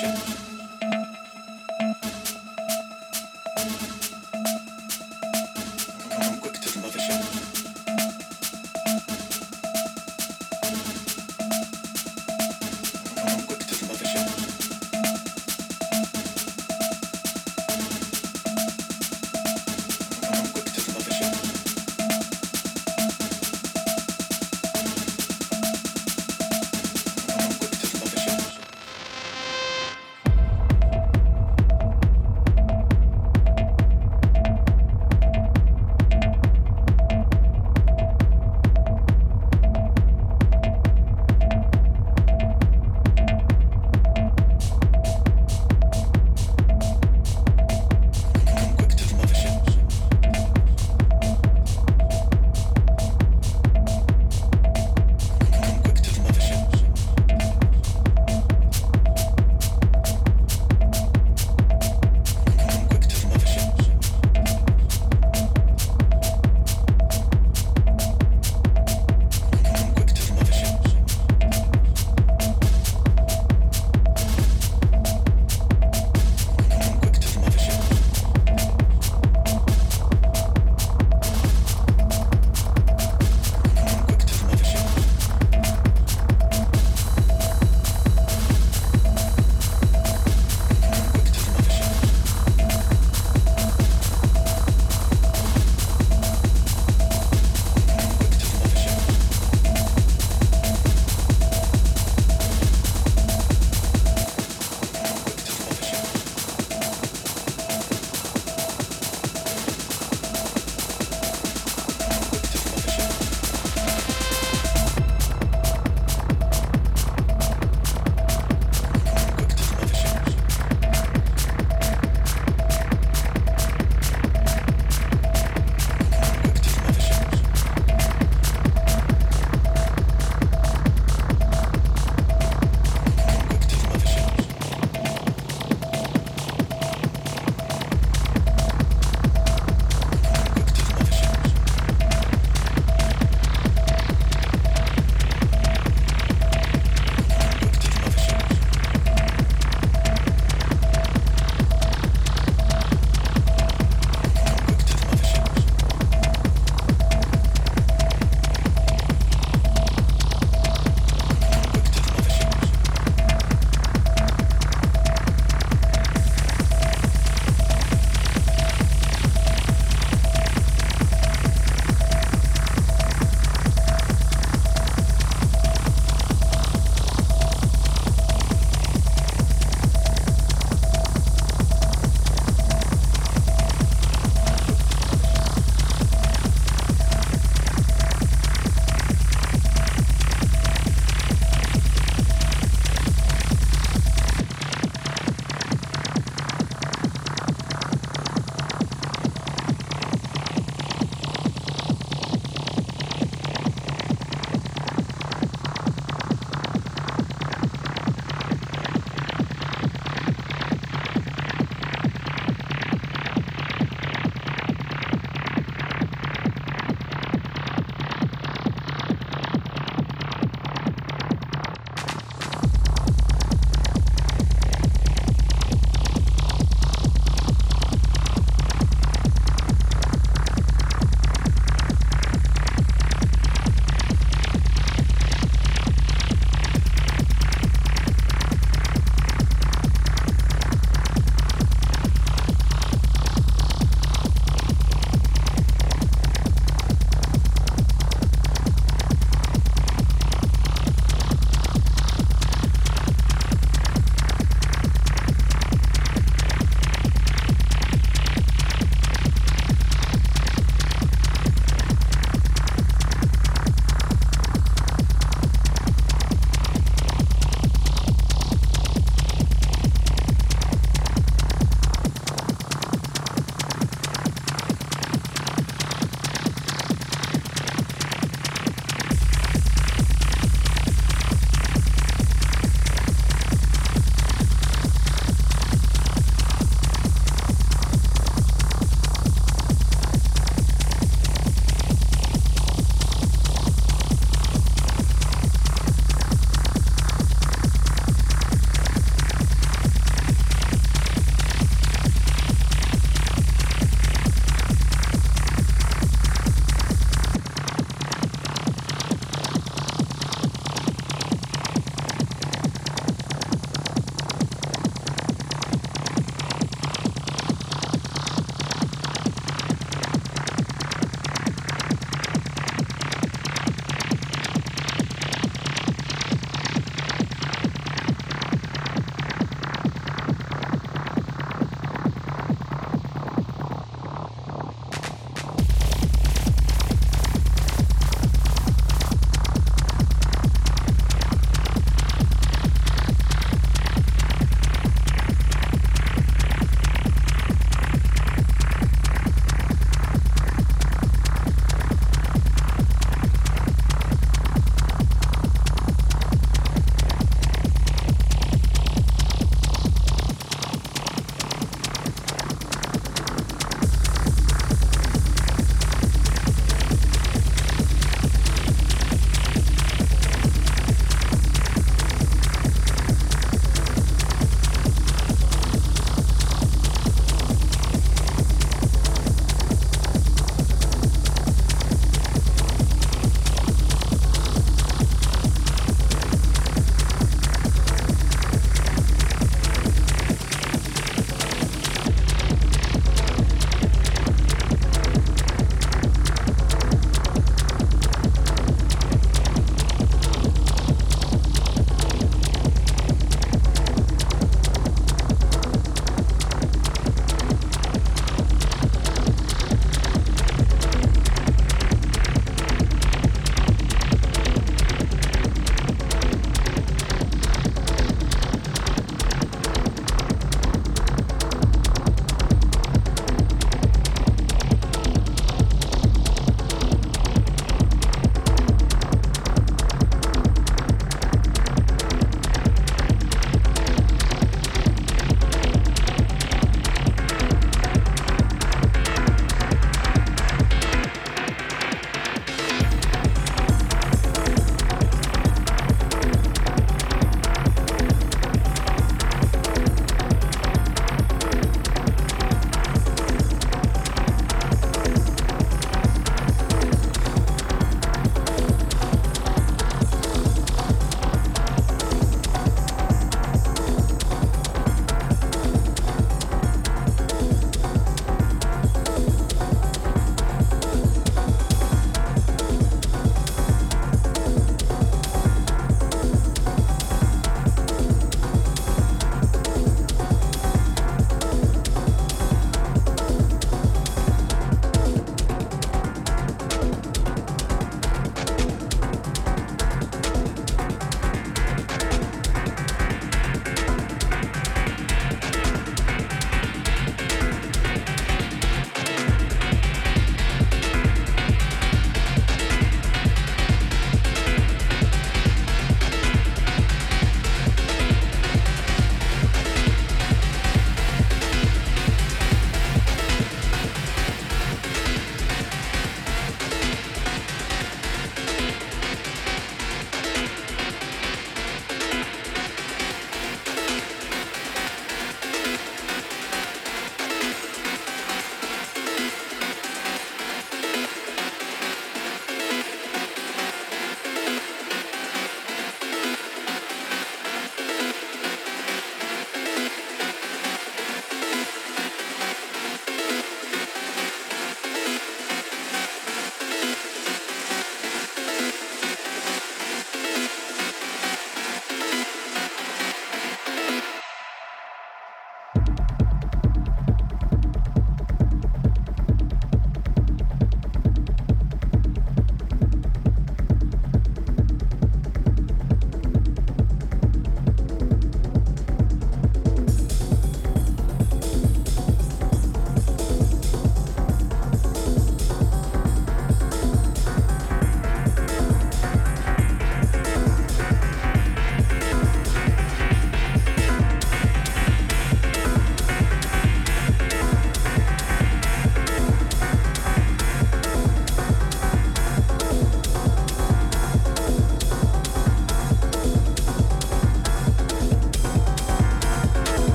Thank you.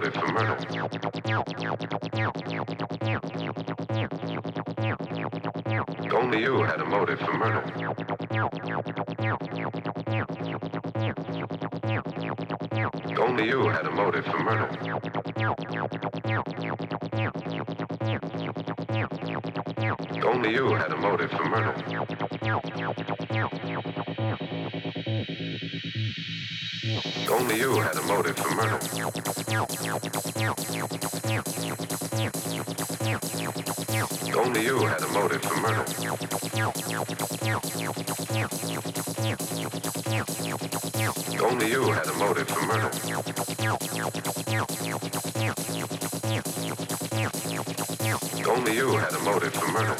Motive for murder. Only you had a motive for murder. Only you had a motive for murder. Only you had a motive for murder. Only you had a motive for murder. Only you had a motive for murder. Only you had a motive for murder. Only you had a motive for murder.